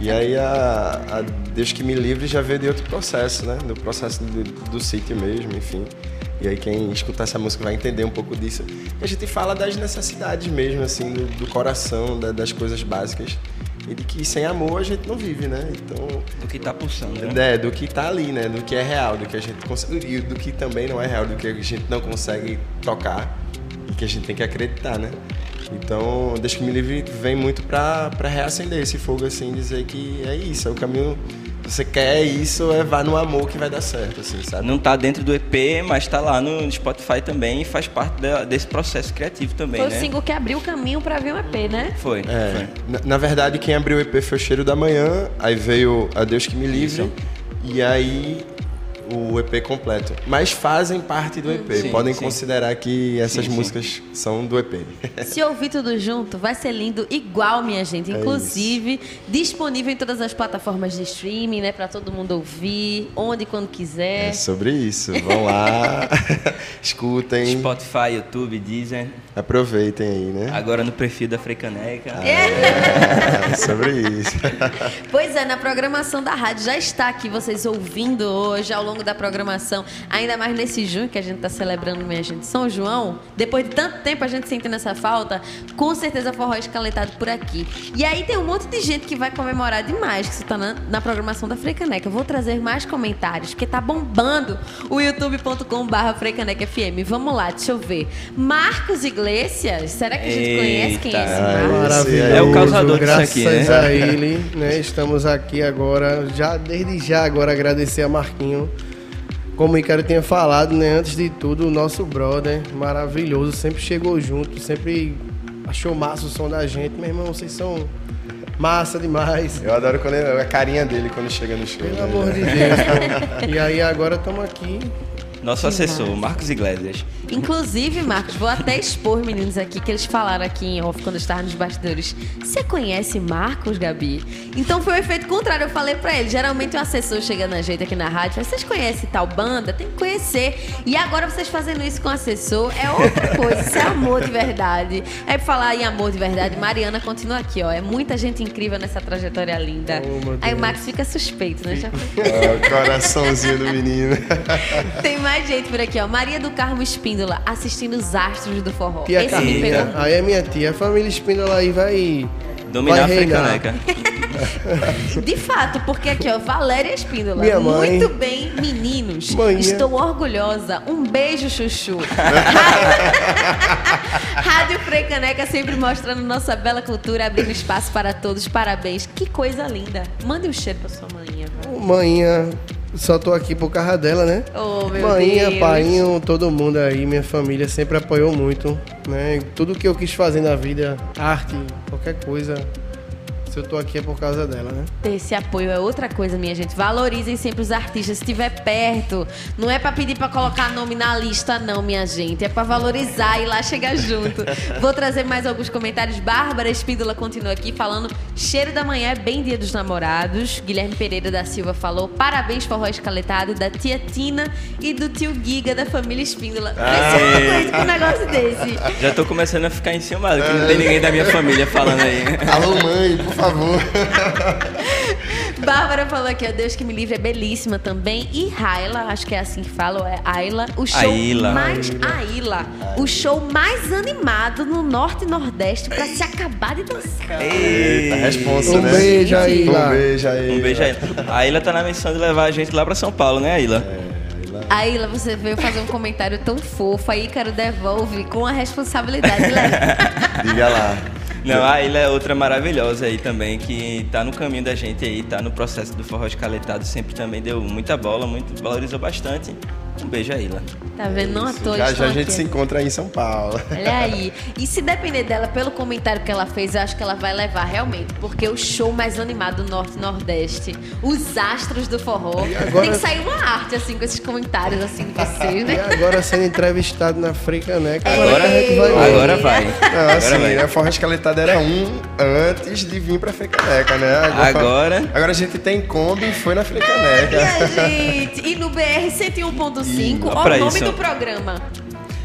E aí a, a Deus que me livre já veio de outro processo, né? Do processo do, do sítio mesmo, enfim. E aí quem escutar essa música vai entender um pouco disso. E a gente fala das necessidades mesmo, assim, do, do coração, da- das coisas básicas. E de que sem amor a gente não vive, né? Então, do que tá pulsando, né? é, do que tá ali, né? Do que é real, do que a gente consegue. E do que também não é real, do que a gente não consegue tocar e que a gente tem que acreditar, né? Então, Deixa que me livre vem muito pra reacender esse fogo, assim, dizer que é isso, é o caminho. Se você quer isso, é vá no amor que vai dar certo, assim, sabe? Não tá dentro do EP, mas tá lá no Spotify também e faz parte da- desse processo criativo também, Foi né? o single que abriu o caminho pra vir um EP, né? Foi, É, foi. na, na verdade, quem abriu o EP foi o Cheiro da Manhã, aí veio A Deus que me livre, e aí o EP completo. Mas fazem parte do EP, Sim, podem sim. considerar que essas Sim, sim. músicas são do EP. Se ouvir tudo junto, vai ser lindo igual, minha gente. Inclusive, disponível em todas as plataformas de streaming, né? Pra todo mundo ouvir, onde e quando quiser. É sobre isso. Vão lá, escutem, Spotify, YouTube, Deezer. aproveitem aí, né? Agora no perfil da Frecaneca. É sobre isso. Pois é, na programação da rádio já está aqui vocês ouvindo hoje, ao longo da programação, ainda mais nesse junho que a gente está celebrando, minha gente, São João. Depois de tanto tempo a gente sentindo essa falta, com certeza forró escalentado por aqui. E aí tem um monte de gente que vai comemorar demais que isso tá na, na programação da Freicaneca. Eu vou trazer mais comentários, porque tá bombando o youtube.com.br Freicaneca FM. Vamos lá, deixa eu ver. Marcos Iglesias, será que a gente conhece quem é esse Eita. Marcos? Maravilhoso. É o causador disso Graças aqui, né? a ele, né? Estamos aqui agora, já desde já agora agradecer a Marquinho. Como o Icaro tinha falado, né? Antes de tudo, o nosso brother, maravilhoso, sempre chegou junto, sempre achou massa o som da gente. Meu irmão, vocês são massa demais. Eu adoro quando ele- a carinha dele quando chega no show. Pelo né? amor de Deus. E aí agora estamos aqui Nosso assessor. Marcos Iglesias. Inclusive, Marcos, vou até expor os meninos aqui que eles falaram aqui em off quando eu estava nos bastidores. Você conhece Marcos, Gabi? Então foi o efeito contrário. Eu falei pra ele. Geralmente o assessor chega na gente aqui na rádio, vocês conhecem tal banda? Tem que conhecer. E agora vocês fazendo isso com o assessor é outra coisa. Isso é amor de verdade. É pra falar em amor de verdade. Mariana continua aqui, ó. É muita gente incrível nessa trajetória linda. Oh, Aí o. Max fica suspeito, né? Já. Ah, o coraçãozinho do menino. Tem mais gente por aqui, ó. Maria do Carmo Espíndola assistindo os astros do forró. Tia Esse me pegou. Aí é minha tia. A família Espíndola aí vai. Dominar vai a reinar. Frecaneca. De fato, porque aqui, ó, Valéria Espíndola. Minha mãe. Muito bem, meninos. Manhã. Estou orgulhosa. Um beijo, Chuchu. Rádio Frei Caneca sempre mostrando nossa bela cultura, abrindo espaço para todos. Parabéns. Que coisa linda. Mande um cheiro pra sua manhã. Manhã, só tô aqui por causa dela, né? Oh, meu Deus. painho, todo mundo aí, minha família sempre apoiou muito, né? Tudo que eu quis fazer na vida, arte, qualquer coisa, se eu tô aqui é por causa dela, né? Ter esse apoio é outra coisa, minha gente. Valorizem sempre os artistas. Se estiver perto, não é pra pedir pra colocar nome na lista, não, minha gente. É pra valorizar e lá chegar junto. Vou trazer mais alguns comentários. Bárbara Espíndola continua aqui falando: cheiro da manhã é bem dia dos namorados. Guilherme Pereira da Silva falou: parabéns, forró escaletado, da tia Tina e do tio Giga da família Espíndola. Precisa uma coisa com um negócio desse. Já tô começando a ficar enciumado, que não tem ninguém da minha família falando aí. Alô, mãe, por favor. Bárbara falou aqui, ó, Deus que me livre é belíssima também. E Raila, acho que é assim que fala, ou é Ayla. O show Aila. mais. Aila. O show mais animado no Norte e Nordeste pra se acabar de dançar. Eita, responsa, Um né? beijo aí, Um beijo aí. Um beijo aí. A Ilha tá na missão de levar a gente lá pra São Paulo, né, Ilha? Aila, você veio fazer um comentário tão fofo. Aí, Ícaro devolve com a responsabilidade. Diga lá. Não, a Ilha é outra maravilhosa aí também, que tá no caminho da gente aí, tá no processo do forró escaletado, sempre também deu muita bola, muito, valorizou bastante. Um beijo a Ilha. Tá vendo? Não à toa Já já a gente aqui. se encontra aí em São Paulo. Olha aí. E se depender dela, pelo comentário que ela fez, eu acho que ela vai levar realmente. Porque o show mais animado do Norte e Nordeste, os astros do forró. agora- Tem que sair uma arte, assim, com esses comentários, assim, de vocês, E né? agora sendo entrevistado na Frecaneca, Agora, a gente vai agora vai. Não, Agora assim, vai. né? Forró Escaletada era um antes de vir pra Frecaneca, né? Agora- Agora a gente tem Kombi e foi na Frecaneca. Minha gente, e no BR 101.5, ó pra o nome isso. do programa.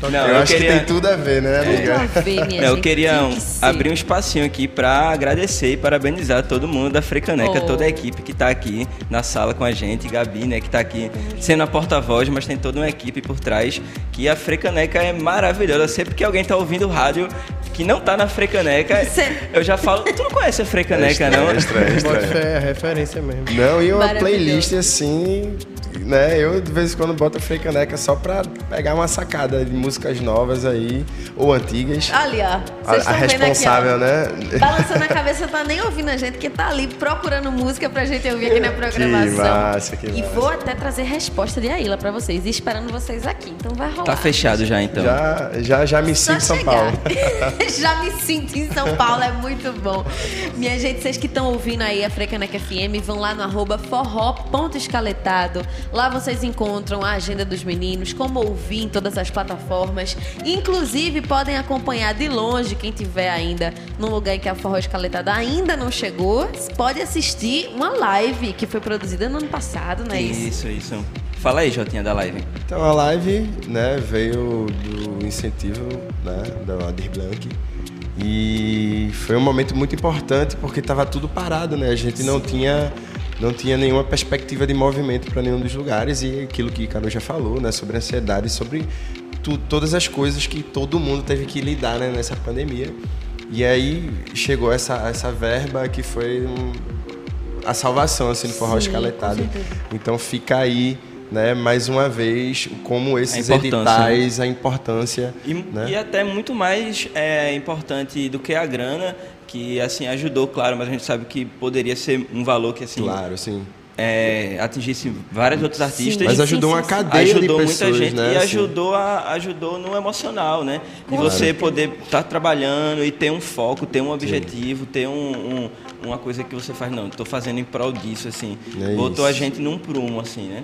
Não, eu, eu acho que queria- tem tudo a ver, né, Tudo amiga? a ver, minha Não, eu queria um- que abrir um espacinho aqui pra agradecer e parabenizar todo mundo da Frecaneca, Oh. toda a equipe que tá aqui na sala com a gente, Gabi, né, que tá aqui sendo a porta-voz, mas tem toda uma equipe por trás, que a Frecaneca é maravilhosa. Sempre que alguém tá ouvindo o rádio que não tá na Frecaneca, Cê- eu já falo, tu não conhece a Frecaneca, não? Extra, extra, Bota extra. fé, é referência mesmo. Não, e uma playlist assim, né? Eu de vez em quando boto a Frecaneca só pra pegar uma sacada de músicas novas aí, ou antigas. Ali, ó. A, Vocês a estão vendo responsável, aqui, ó. né? Balançando a cabeça, tá nem ouvindo a gente, que tá ali procurando música pra gente ouvir aqui na programação. massa, que E massa. vou até trazer resposta de Aila pra vocês, e esperando vocês aqui. Então vai rolar. Tá fechado já, então. Já, já, já me Só sinto em São. Paulo. Já me sinto em São Paulo, é muito bom. Minha gente, vocês que estão ouvindo aí a Frecaneca FM, vão lá no arroba forró.escaletado. Lá vocês encontram a agenda dos meninos, como ouvir em todas as plataformas. Inclusive, podem acompanhar de longe, quem tiver ainda num lugar em que a Forró Escaletada ainda não chegou, pode assistir uma live que foi produzida no ano passado, não é isso? Isso, isso. Fala aí, Jotinha, da live. Então a live, né, veio do incentivo, né, da Adir Blanc. E foi um momento muito importante porque estava tudo parado, né? A gente não tinha não tinha nenhuma perspectiva de movimento para nenhum dos lugares e aquilo que Caro já falou, né, sobre ansiedade, sobre tu- todas as coisas que todo mundo teve que lidar né, nessa pandemia. E aí chegou essa essa verba que foi um, a salvação assim do forró Sim, escaletado. Então fica aí, né, mais uma vez, como esses A importância, editais, a importância, E, né? e até muito mais é, importante do que a grana, que assim ajudou, claro, mas a gente sabe que poderia ser um valor que assim Claro, sim. é, atingisse vários outros artistas. Mas sim, ajudou sim, uma sim. cadeia de ajudou pessoas, muita gente né? e assim. ajudou, a, ajudou no emocional, né? De você poder estar trabalhando e ter um foco, ter um objetivo, ter um, um- uma coisa que você faz, não, estou fazendo em prol disso, assim. É Botou isso. a gente num prumo, assim, né?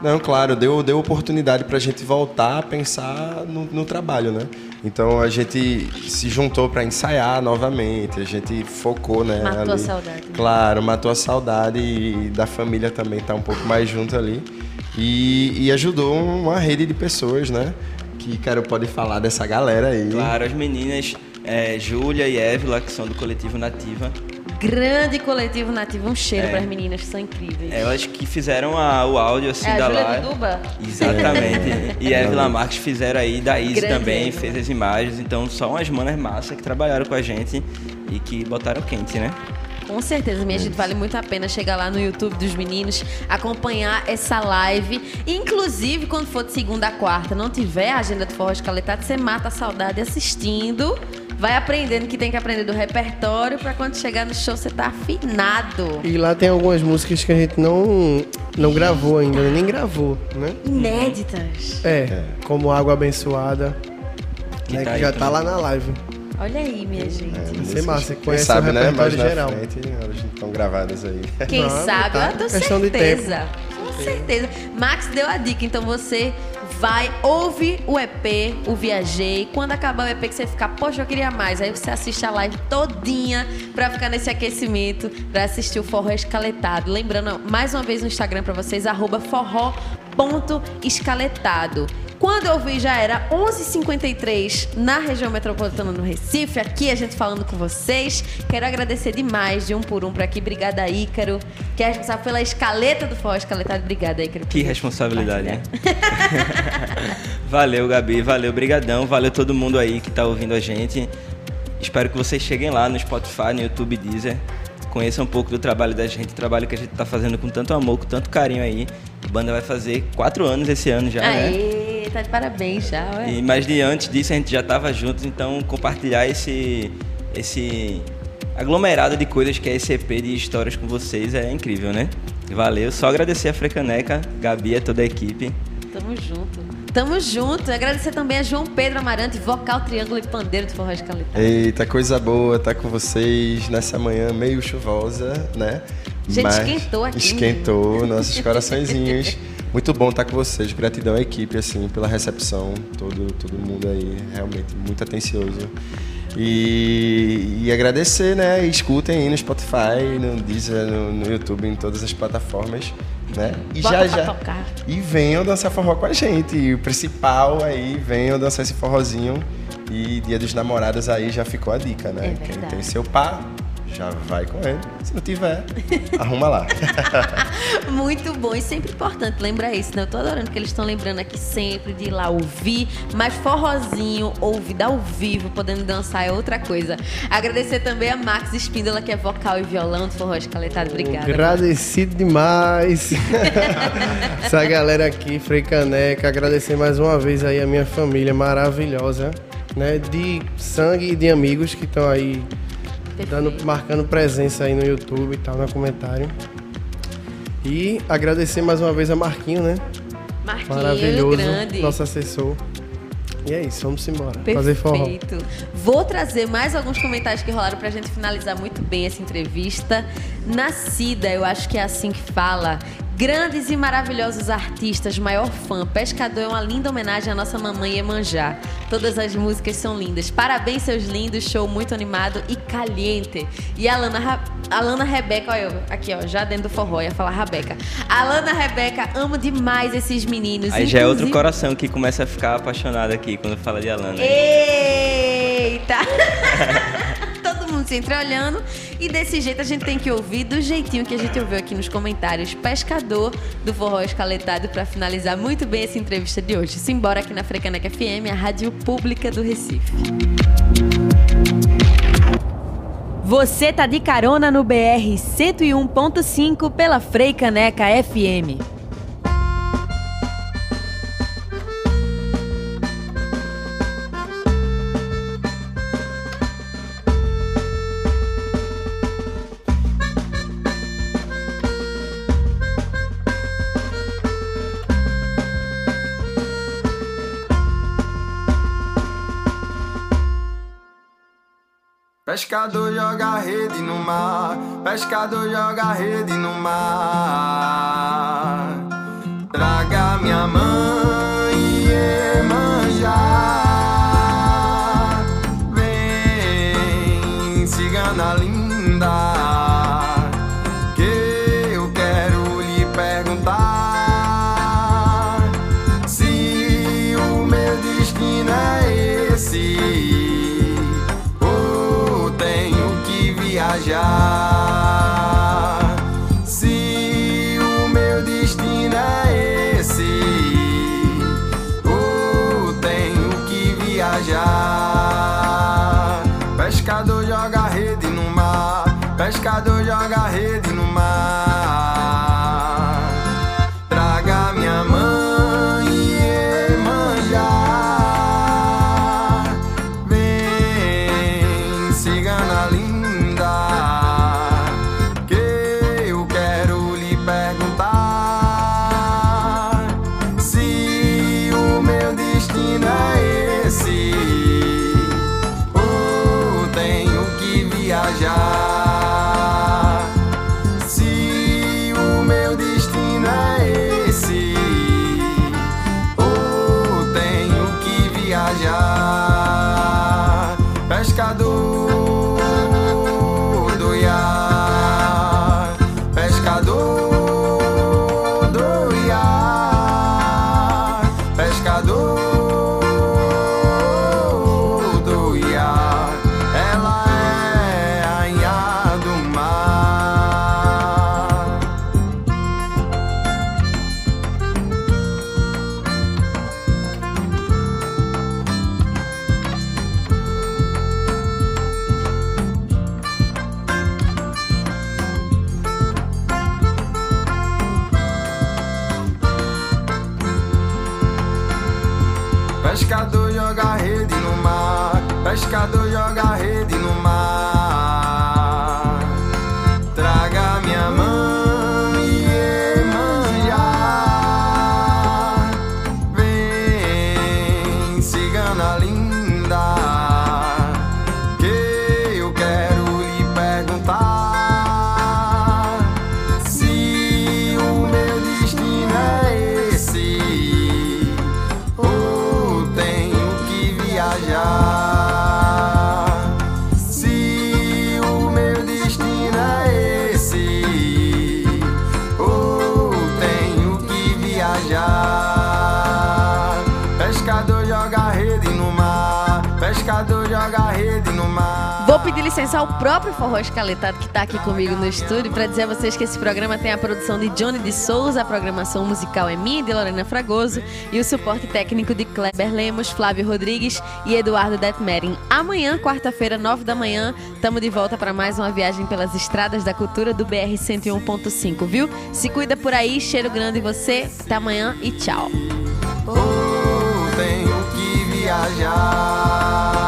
Não, claro, deu, deu oportunidade pra gente voltar a pensar no, no trabalho, né? Então a gente se juntou pra ensaiar novamente, a gente focou, né? Matou ali. a saudade. Claro, matou a saudade e da família também tá um pouco mais junto ali. E, e ajudou uma rede de pessoas, né? Que, cara, pode falar dessa galera aí. Claro, as meninas é, Júlia e Évila, que são do coletivo Nativa, Grande coletivo nativo, um cheiro É. para as meninas que são incríveis. elas que fizeram a- o áudio assim É a da Júlia de Duba? Exatamente. E a Évila Marques fizeram aí, da Izzy também, fez as imagens. Então, só umas manas massa que trabalharam com a gente e que botaram quente, né? Com certeza, minha gente, vale muito a pena chegar lá no YouTube dos meninos, acompanhar essa live. Inclusive, quando for de segunda a quarta, não tiver a agenda do Forró Escaletado, você mata a saudade assistindo. Vai aprendendo que tem que aprender do repertório pra quando chegar no show você tá afinado. E lá tem algumas músicas que a gente não, não gravou ainda, nem gravou, né? Inéditas. É, como Água Abençoada, Que né, tá que aí já tá lá na live. Olha aí, minha gente. Vai ser massa, Quem conhece sabe, o né? Mais repertório na geral. frente, elas estão gravadas aí. Quem Não, sabe? tá. Eu tenho Questão de certeza. Com certeza. Max deu a dica, então você vai, ouve o EP, o Viajei. Quando acabar o EP que você ficar, poxa, eu queria mais. Aí você assiste a live todinha pra ficar nesse aquecimento, pra assistir o forró escaletado. Lembrando, mais uma vez no Instagram pra vocês, arroba forró.escaletado. Quando eu vi já era 11h53 na região metropolitana no Recife, aqui a gente falando com vocês. Quero agradecer demais de um por um por aqui. Obrigada, Ícaro, que é responsável pela escaleta do Forró Escaletado. Obrigada, Ícaro. Que responsabilidade, né? valeu, Gabi, valeu, brigadão, valeu todo mundo aí que tá ouvindo a gente. Espero que vocês cheguem lá no Spotify, no YouTube Deezer, conheçam um pouco do trabalho da gente, trabalho que a gente tá fazendo com tanto amor, com tanto carinho aí. A banda vai fazer quatro anos esse ano já, né? Tá de parabéns já, ué. E, mas de antes disso a gente já tava juntos, então compartilhar esse, esse aglomerado de coisas que é esse EP de histórias com vocês é incrível, né? Valeu, só agradecer a Frecaneca, Gabi e toda a equipe. Tamo junto. Tamo junto. Agradecer também a João Pedro Amarante, vocal, triângulo e pandeiro do Forró Escaletado. Eita, coisa boa tá com vocês nessa manhã meio chuvosa, né? Gente, esquentou aqui, Esquentou nossos coraçõezinhos. Muito bom estar com vocês. Gratidão à equipe, assim, pela recepção. Todo, todo mundo aí, realmente, muito atencioso. E, e agradecer, né? Escutem aí no Spotify, no Deezer, no, no YouTube, em todas as plataformas, né? E Bota já já. tocar. E venham dançar forró com a gente. E o principal aí, venham dançar esse forrozinho. E Dia dos Namorados aí já ficou a dica, né? É Quem tem seu par, já vai com ele. Se não tiver, arruma lá. Muito bom e sempre importante lembrar isso, né? Eu tô adorando que eles estão lembrando aqui sempre de ir lá ouvir, mas forrozinho, ouvir ao vivo, podendo dançar é outra coisa. Agradecer também a Max Espíndola, que é vocal e violão do Forró Escaletado. Obrigada. Agradecido demais. Essa galera aqui, Frei Caneca. Agradecer mais uma vez aí a minha família maravilhosa, né? De sangue e de amigos que estão aí dando, marcando presença aí no YouTube e tal, no comentário. E agradecer mais uma vez a Marquinho, né? Marquinhos, Maravilhoso, grande. nosso assessor. E é isso, vamos embora. Fazer forró. Perfeito. Vou trazer mais alguns comentários que rolaram pra gente finalizar muito bem essa entrevista. Nascida, eu acho que é assim que fala. Grandes e maravilhosos artistas, maior fã. Pescador é uma linda homenagem à nossa mamãe Iemanjá. Todas as músicas são lindas. Parabéns, seus lindos. Show muito animado e caliente. E a Lana, Ra- a Lana Rebeca, olha eu, aqui ó, já dentro do forró, ia falar Rabeca. A Lana Rebeca, amo demais esses meninos. Aí já é outro Inclusive- coração que começa a ficar apaixonado aqui quando fala de Alana. Eita! Mundo se entreolhando. E desse jeito a gente tem que ouvir do jeitinho que a gente ouviu aqui nos comentários. Pescador do Forró Escaletado para finalizar muito bem essa entrevista de hoje. Simbora aqui na Frecaneca FM, a rádio pública do Recife. Você tá de carona no BR 101.5 pela Frei Caneca FM. Pescador joga rede no mar, pescador joga rede no mar. Traga minha mão. Pedir licença ao próprio Forró Escaletado que está aqui comigo no estúdio para dizer a vocês que esse programa tem a produção de Johnny de Souza, a programação musical é minha, de Lorena Fragoso e o suporte técnico de Kleber Lemos, Flávio Rodrigues e Eduardo Detmerin. Amanhã, quarta-feira, nove da manhã, estamos de volta para mais uma viagem pelas estradas da cultura do BR 101.5, viu? Se cuida por aí, cheiro grande em você. Até amanhã e tchau. ou tenho que viajar.